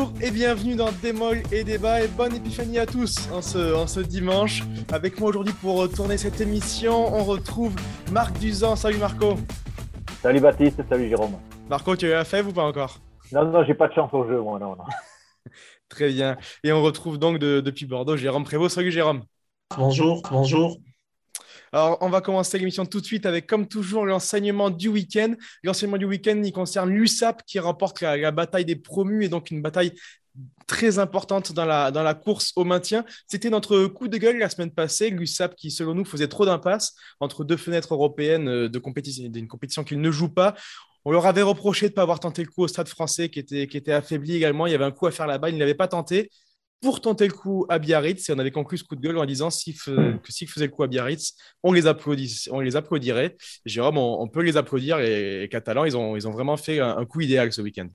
Bonjour et bienvenue dans Démol et Débat et bonne épiphanie à tous en ce, en ce dimanche. Avec moi aujourd'hui pour tourner cette émission, on retrouve Marc Duzan. Salut Marco. Salut Baptiste, salut Jérôme. Marco, tu as eu la fève ou pas encore? Non, non, j'ai pas de chance au jeu, moi, non, non. Très bien. Et on retrouve donc depuis Bordeaux Jérôme Prévost. Salut Jérôme. Bonjour, bonjour. Alors, on va commencer l'émission tout de suite avec, comme toujours, l'enseignement du week-end. L'enseignement du week-end, il concerne l'USAP qui remporte la, bataille des promus et donc une bataille très importante dans la, dans la course au maintien. C'était notre coup de gueule la semaine passée, l'USAP qui, selon nous, faisait trop d'impasse entre deux fenêtres européennes euh, compétition, d'une compétition qu'il ne joue pas. On leur avait reproché de ne pas avoir tenté le coup au stade français qui était, qui était affaibli également. Il y avait un coup à faire là-bas, il ne l'avait pas tenté pour tenter le coup à Biarritz. Et on avait conclu ce coup de gueule en disant hmm. que s'ils faisaient le coup à Biarritz, on les, on les applaudirait. Jérôme, on, peut les applaudir. Et les Catalans, ils ont, ils ont vraiment fait un, coup idéal ce week-end.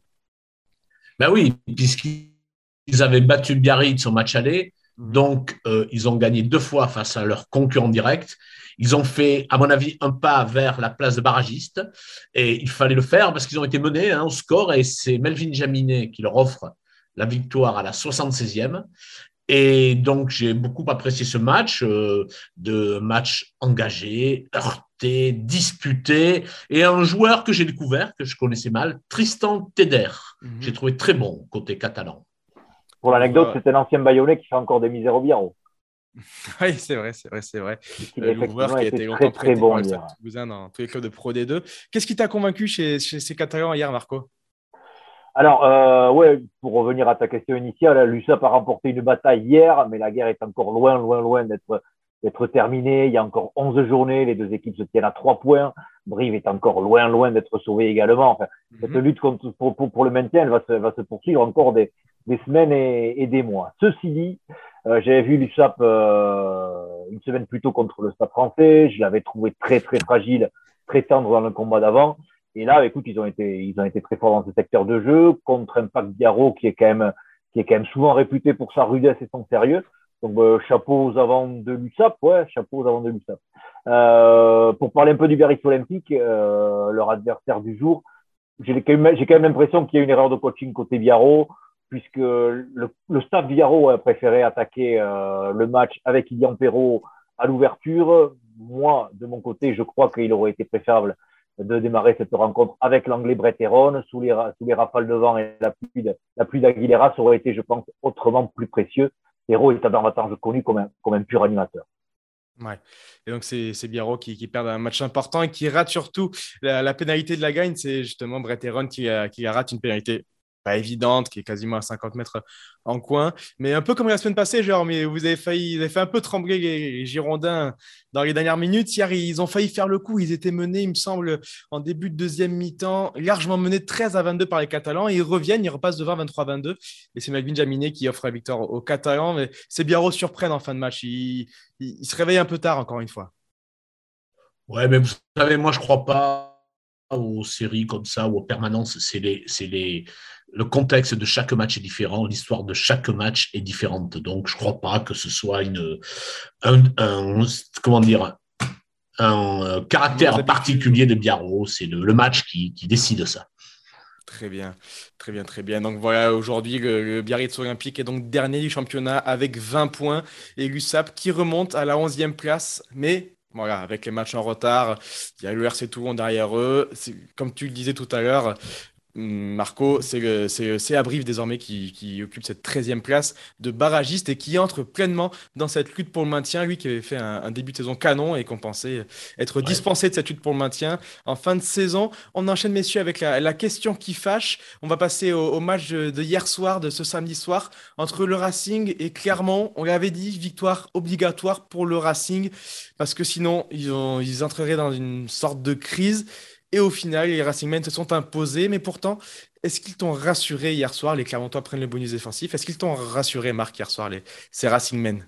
Ben oui, puisqu'ils avaient battu Biarritz au match aller. Hmm. Donc, euh, ils ont gagné deux fois face à leur concurrent direct. Ils ont fait, à mon avis, un pas vers la place de barragiste. Et il fallait le faire parce qu'ils ont été menés hein, au score. Et c'est Melvin Jaminet qui leur offre la victoire à la 76e. Et donc, j'ai beaucoup apprécié ce match, euh, de match engagé, heurté, disputé, et un joueur que j'ai découvert, que je connaissais mal, Tristan Teder. Mhm. J'ai trouvé très bon côté catalan. Pour l'anecdote, c'était l'ancien Bayonnais qui fait encore des misères au Biarro. oui, c'est vrai, c'est vrai, c'est vrai. Le joueur qui a été longtemps très, très bon dans tous les clubs de Pro D2. Qu'est-ce qui t'a convaincu chez, chez ces Catalans hier, Marco? Alors, euh, ouais, pour revenir à ta question initiale, l'USAP a remporté une bataille hier, mais la guerre est encore loin, loin, loin d'être d'être terminée. Il y a encore 11 journées, les deux équipes se tiennent à trois points. Brive est encore loin, loin d'être sauvé également. Enfin, Cette mhm. lutte contre, pour, pour, pour, le maintien, elle va se, va se poursuivre encore des, des semaines et, et, des mois. Ceci dit, euh, j'avais vu l'USAP euh, une semaine plus tôt contre le Stade français. Je l'avais trouvé très, très fragile, très tendre dans le combat d'avant. Et là, écoute, ils ont été, très forts dans ce secteur de jeu contre un Pac Biarro qui est quand même, qui est quand même souvent réputé pour sa rudesse et son sérieux. Donc, euh, chapeau aux avant de l'USAP, ouais, chapeau aux avant de l'USAP. Euh, pour parler un peu du Biarritz Olympique, euh, leur adversaire du jour, j'ai quand même, l'impression qu'il y a une erreur de coaching côté Biarro, puisque le, staff Biarro a préféré attaquer le match avec Ilian Perrault à l'ouverture. Moi, de mon côté, je crois qu'il aurait été préférable de démarrer cette rencontre avec l'anglais Brett sous les, sous les rafales de vent et la pluie, la pluie d'Aguilera, ça aurait été, je pense, autrement plus précieux. Héros est davantage connu comme un, comme un pur animateur. Ouais. Et donc, c'est Biarro qui, qui perd un match important et qui rate surtout la, pénalité de la gagne. C'est justement Brett qui, qui rate une pénalité pas évidente, qui est quasiment à 50 mètres en coin. Mais un peu comme la semaine passée, genre, mais vous avez failli, vous avez fait un peu trembler les, Girondins dans les dernières minutes. Hier, ils ont failli faire le coup. Ils étaient menés, il me semble, en début de deuxième mi-temps, largement menés 13 à 22 par les Catalans. Ils reviennent, ils repassent de 20 23-22. Et c'est Melvin Jaminet qui offre la victoire aux Catalans. Mais c'est bien surprennent en fin de match. Ils, ils, se réveillent un peu tard, encore une fois. Ouais, mais vous savez, moi, je crois pas aux séries comme ça ou aux permanences. C'est les, les, le contexte de chaque match est différent, l'histoire de chaque match est différente. Donc, je ne crois pas que ce soit une, un, comment dire, un euh, caractère particulier de Biarro. C'est le, match qui, décide ça. Très bien, très bien, très bien. Donc voilà, aujourd'hui, le, Biarritz Olympique est donc dernier du championnat avec 20 points et l'USAP qui remonte à la 11e place. Mais voilà, avec les matchs en retard, il y a le RC Toulon derrière eux. Comme tu le disais tout à l'heure, Marco, c'est Abrive désormais qui, occupe cette 13e place de barragiste et qui entre pleinement dans cette lutte pour le maintien. Lui qui avait fait un, début de saison canon et qu'on pensait être dispensé de cette lutte pour le maintien en fin de saison. On enchaîne, messieurs, avec la, question qui fâche. On va passer au, match de, hier soir, de ce samedi soir, entre le Racing et Clermont. On l'avait dit, victoire obligatoire pour le Racing parce que sinon, ils, ils entreraient dans une sorte de crise. Et au final, les Racingmen se sont imposés. Mais pourtant, est-ce qu'ils t'ont rassuré hier soir Les Clermontois prennent le bonus défensif? Est-ce qu'ils t'ont rassuré, Marc, hier soir, les, ces Racingmen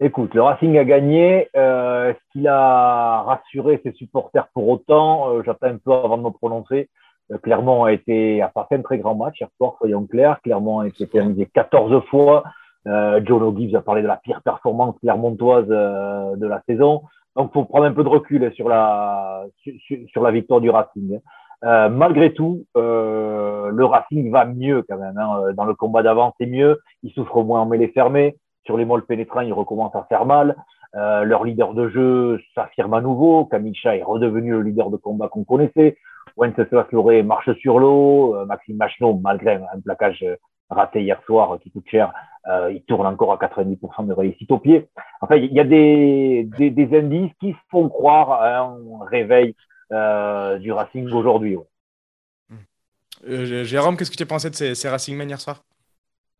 Écoute, le Racing a gagné. Euh, est-ce qu'il a rassuré ses supporters pour autant? Euh, J'attends un peu avant de me prononcer. Euh, Clermont a été a pas fait un très grand match hier soir, soyons clairs. Clermont a été terminé 14 fois. John O'Gibbs a parlé de la pire performance clermontoise de la saison. Donc, faut prendre un peu de recul sur la, victoire du Racing. malgré tout, le Racing va mieux quand même. Hein. Dans le combat d'avant, c'est mieux. Ils souffrent moins en mêlée fermée. Sur les molles pénétrants, ils recommencent à faire mal. Euh, leur leader de jeu s'affirme à nouveau. Kamicha est redevenu le leader de combat qu'on connaissait. Wenceslas Loré marche sur l'eau. Euh, Maxime Machno, malgré un plaquage raté hier soir qui coûte cher, euh, il tourne encore à 90% de réussite au pied. Enfin, il y a des, des, des, indices qui font croire à un réveil euh, du Racing aujourd'hui. Euh, Jérôme, qu'est-ce que tu as pensé de ces, ces Racing Men hier soir?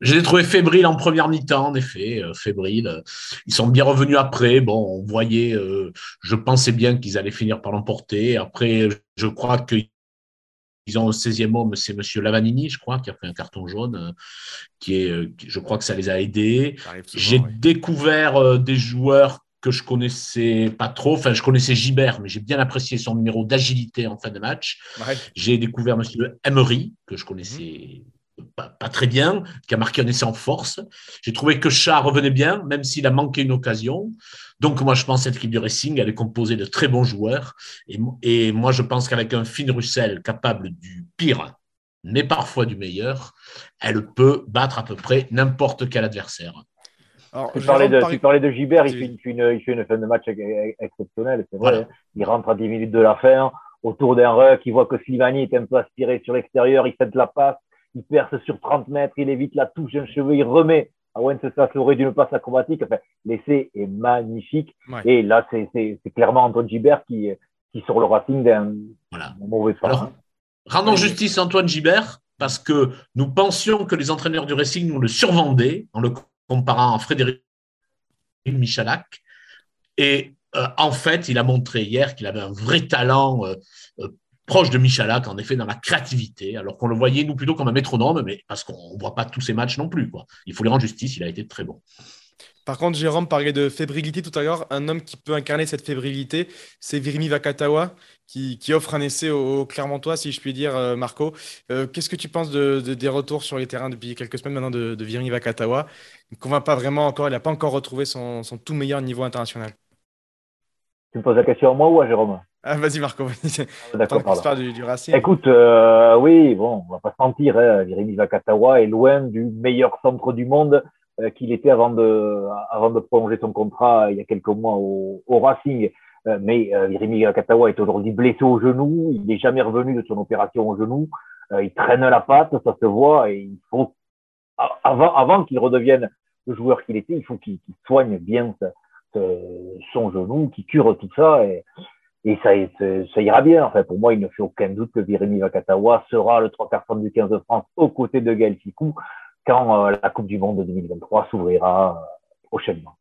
Je les ai trouvés fébriles en première mi-temps, en effet, euh, fébriles. Ils sont bien revenus après. Bon, on voyait, euh, je pensais bien qu'ils allaient finir par l'emporter. Après, je crois qu'ils ont au 16e homme, c'est M. Lavanini, je crois, qui a fait un carton jaune, euh, qui est, je crois que ça les a aidés. J'ai découvert des joueurs que je connaissais pas trop. Enfin, je connaissais Gibert, mais j'ai bien apprécié son numéro d'agilité en fin de match. J'ai découvert M. Emery, que je connaissais pas, très bien, qui a marqué un essai en force. J'ai trouvé que Chat revenait bien, même s'il a manqué une occasion. Donc, moi, je pense que cette équipe du Racing, elle est composée de très bons joueurs. Et, et moi, je pense qu'avec un Finn Russell capable du pire, mais parfois du meilleur, elle peut battre à peu près n'importe quel adversaire. Alors, tu, parlais de, tu, parlais de, Gibert, il fait, une, il fait, une, fin de match exceptionnelle, c'est vrai. Il rentre à 10 minutes de la fin, autour d'un ruck, il voit que Sylvani est un peu aspiré sur l'extérieur, il fait de la passe, il perce sur 30 mètres, il évite la touche d'un cheveu, il remet à Wenceslas l'aurait d'une passe acrobatique. Enfin, l'essai est magnifique. Et là, c'est clairement Antoine Gibert qui, qui sur le Racing d'un mauvais pas. rendons justice à Antoine Gibert parce que nous pensions que les entraîneurs du Racing nous le survendaient en le comparant à Frédéric Michalak. Et euh, en fait, il a montré hier qu'il avait un vrai talent euh, euh, proche de Michalak, en effet, dans la créativité, alors qu'on le voyait, nous, plutôt comme un métronome, mais parce qu'on ne voit pas tous ces matchs non plus. Quoi. Il faut lui rendre justice, il a été très bon. Par contre, Jérôme parlait de fébrilité tout à l'heure. Un homme qui peut incarner cette fébrilité, c'est Virimi Vakatawa, qui, offre un essai au, Clermontois, si je puis dire, euh, Marco. Euh, qu'est-ce que tu penses de, des retours sur les terrains depuis quelques semaines maintenant de, de Virimi Vakatawa? Il ne convainc pas vraiment encore, il n'a pas encore retrouvé son, son tout meilleur niveau international. Tu me poses la question à moi ou à Jérôme? Ah, vas-y, Marco. Ah, d'accord, du, du Racing. Écoute, euh, oui, bon, on va pas se mentir. Hein, Vakatawa est loin du meilleur centre du monde euh, qu'il était avant de, avant de prolonger son contrat il y a quelques mois au, au Racing. Euh, mais euh, Virimi Vakatawa est aujourd'hui blessé au genou. Il n'est jamais revenu de son opération au genou. il traîne la patte, ça se voit. Et il faut, avant, avant qu'il redevienne le joueur qu'il était, il faut qu'il soigne bien son genou, qu'il cure tout ça. Et, et ça, ira bien. En fait, pour moi, il ne fait aucun doute que Virimi Vakatawa sera le trois quarts du 15 de France aux côtés de Gaël Ficou quand euh, la Coupe du Monde de 2023 s'ouvrira euh, prochainement.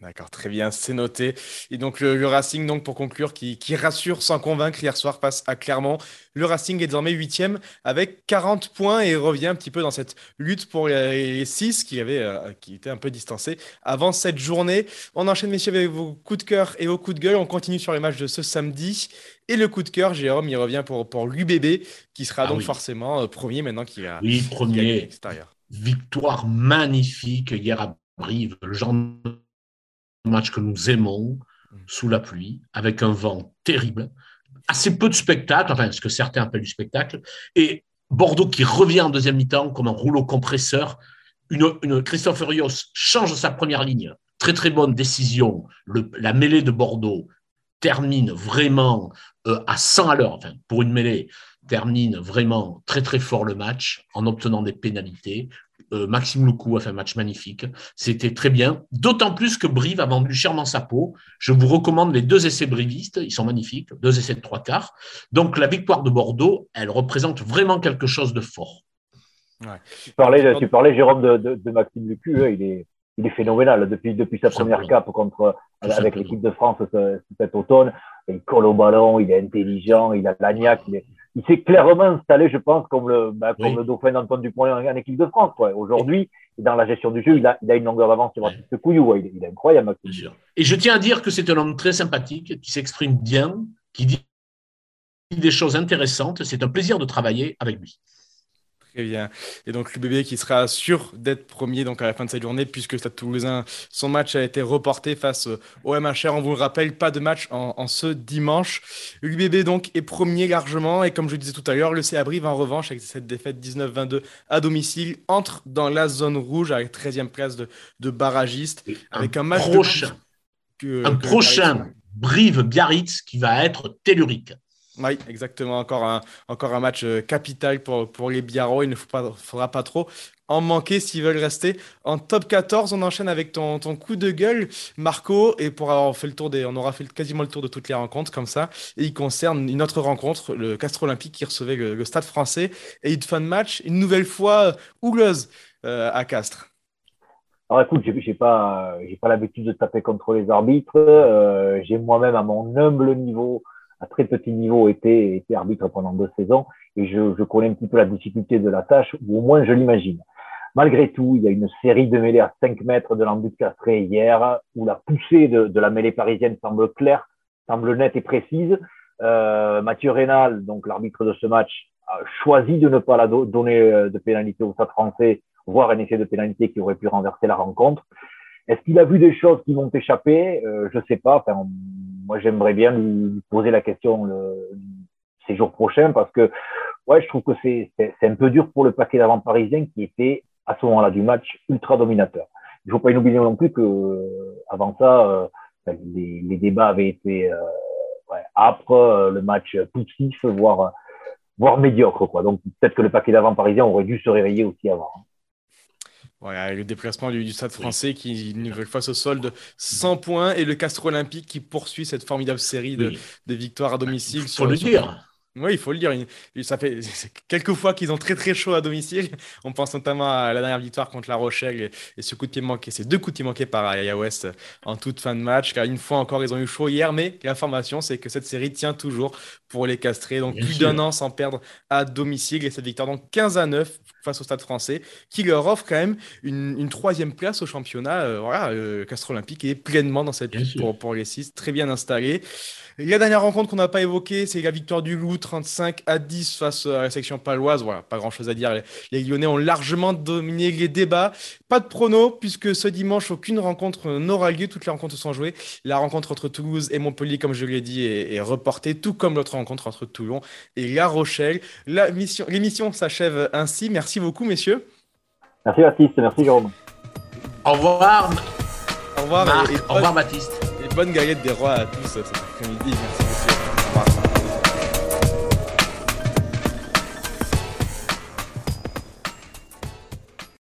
D'accord, très bien, c'est noté. Et donc le, Racing, donc pour conclure, qui, rassure sans convaincre hier soir face à Clermont. Le Racing est désormais huitième avec 40 points et revient un petit peu dans cette lutte pour les 6 qui, avait, euh, qui était un peu distancés avant cette journée. On enchaîne, messieurs, avec vos coups de cœur et vos coups de gueule. On continue sur les matchs de ce samedi. Et le coup de cœur, Jérôme, il revient pour, pour l'UBB, qui sera ah donc forcément euh, premier maintenant qu'il a, oui, premier. Victoire magnifique hier à Brive. Le genre match que nous aimons, mm. sous la pluie, avec un vent terrible, assez peu de spectacle, enfin ce que certains appellent du spectacle, et Bordeaux qui revient en deuxième mi-temps comme un rouleau compresseur. Une, Christophe Rios change sa première ligne. Très très bonne décision. la mêlée de Bordeaux termine vraiment euh, à 100 à l'heure, enfin, pour une mêlée, termine vraiment très très fort le match en obtenant des pénalités. Euh, Maxime Loukou a fait un match magnifique. C'était très bien. D'autant plus que Brive a vendu chèrement sa peau. Je vous recommande les deux essais brivistes. Ils sont magnifiques. Deux essais de trois quarts. Donc, la victoire de Bordeaux, elle représente vraiment quelque chose de fort. Tu, parlais, tu parlais, Jérôme, de, Maxime Lucu. Hein. il, est, il est phénoménal depuis, depuis sa première cape contre, avec l'équipe de France cet automne. Il colle au ballon, il est intelligent, il a l'agnac, il est, il s'est clairement installé, je pense, comme le, bah, comme le dauphin d'Antoine Dupont en, équipe de France. Aujourd'hui, dans la gestion du jeu, il a, il a une longueur d'avance sur ce Couillou. Il, il, est incroyable. Et je tiens à dire que c'est un homme très sympathique, qui s'exprime bien, qui dit des choses intéressantes. C'est un plaisir de travailler avec lui. Très bien. Et donc l'UBB qui sera sûr d'être premier donc à la fin de cette journée puisque le Stade Toulousain, son match a été reporté face au MHR. On vous le rappelle, pas de match en, ce dimanche. L'UBB donc est premier largement et comme je disais tout à l'heure, le CA Brive en revanche avec cette défaite 19-22 à domicile entre dans la zone rouge avec 13e place de, de barragiste avec un, match prochain, un prochain Brive-Biarritz qui va être tellurique. Oui, exactement. Encore un, encore un match euh, capital pour, pour les Biarros. Il ne faut pas, faudra pas trop en manquer s'ils veulent rester en top 14. On enchaîne avec ton, ton coup de gueule, Marco. Et pour avoir fait le tour des, on aura fait quasiment le tour de toutes les rencontres comme ça. Et il concerne une autre rencontre, le Castre Olympique qui recevait le, Stade français. Et il fin de match, une nouvelle fois euh, houleuse euh, à Castres. Alors écoute, j'ai pas, j'ai pas l'habitude de taper contre les arbitres. j'ai moi-même à mon humble niveau à très petit niveau été, été arbitre pendant deux saisons et je, je, connais un petit peu la difficulté de la tâche, ou au moins je l'imagine. Malgré tout, il y a une série de mêlées à 5 mètres de l'embut castré hier, où la poussée de, de, la mêlée parisienne semble claire, semble nette et précise. Euh, Mathieu Rénal, donc l'arbitre de ce match, a choisi de ne pas la donner euh, de pénalité au Stade français, voire un essai de pénalité qui aurait pu renverser la rencontre. Est-ce qu'il a vu des choses qui m'ont échappé euh, Je sais pas. Enfin, moi, j'aimerais bien lui poser la question le, ces jours prochains parce que, ouais, je trouve que c'est un peu dur pour le paquet d'avant parisien qui était à ce moment-là du match ultra dominateur. Il faut pas oublier non plus que avant ça, euh, les, les, débats avaient été euh, ouais, âpres, euh, le match poussif, voire voire médiocre quoi. Donc peut-être que le paquet d'avant parisien aurait dû se réveiller aussi avant. Voilà, le déplacement du, Stade français qui, une nouvelle fois, se solde 100 points et le Castre Olympique qui poursuit cette formidable série de, victoires à domicile. Il faut le dire. Oui, il faut le dire. Ça fait quelques fois qu'ils ont très très chaud à domicile. On pense notamment à la dernière victoire contre La Rochelle et, ce coup de pied manqué, ces deux coups de pied manqués par Aya West en toute fin de match. Car une fois encore, ils ont eu chaud hier, mais l'information, c'est que cette série tient toujours pour les castrés. Donc plus d'un an sans perdre à domicile et cette victoire donc 15 à 9 face au Stade français qui leur offre quand même une, troisième place au championnat. Euh, voilà, euh, Castre Olympique est pleinement dans cette lutte pour, pour les six, très bien installé. La dernière rencontre qu'on n'a pas évoquée, c'est la victoire du Loup 35 à 10 face à la section paloise. Voilà, pas grand chose à dire. Les Lyonnais ont largement dominé les débats. Pas de prono, puisque ce dimanche, aucune rencontre n'aura lieu. Toutes les rencontres sont jouées. La rencontre entre Toulouse et Montpellier, comme je l'ai dit, est, reportée, tout comme l'autre rencontre entre Toulon et La Rochelle. L'émission s'achève ainsi. Merci beaucoup, messieurs. Merci, Baptiste. Merci, Jérôme. Au revoir. Au revoir. au revoir, Baptiste bonne galette des rois à tous cet après-midi.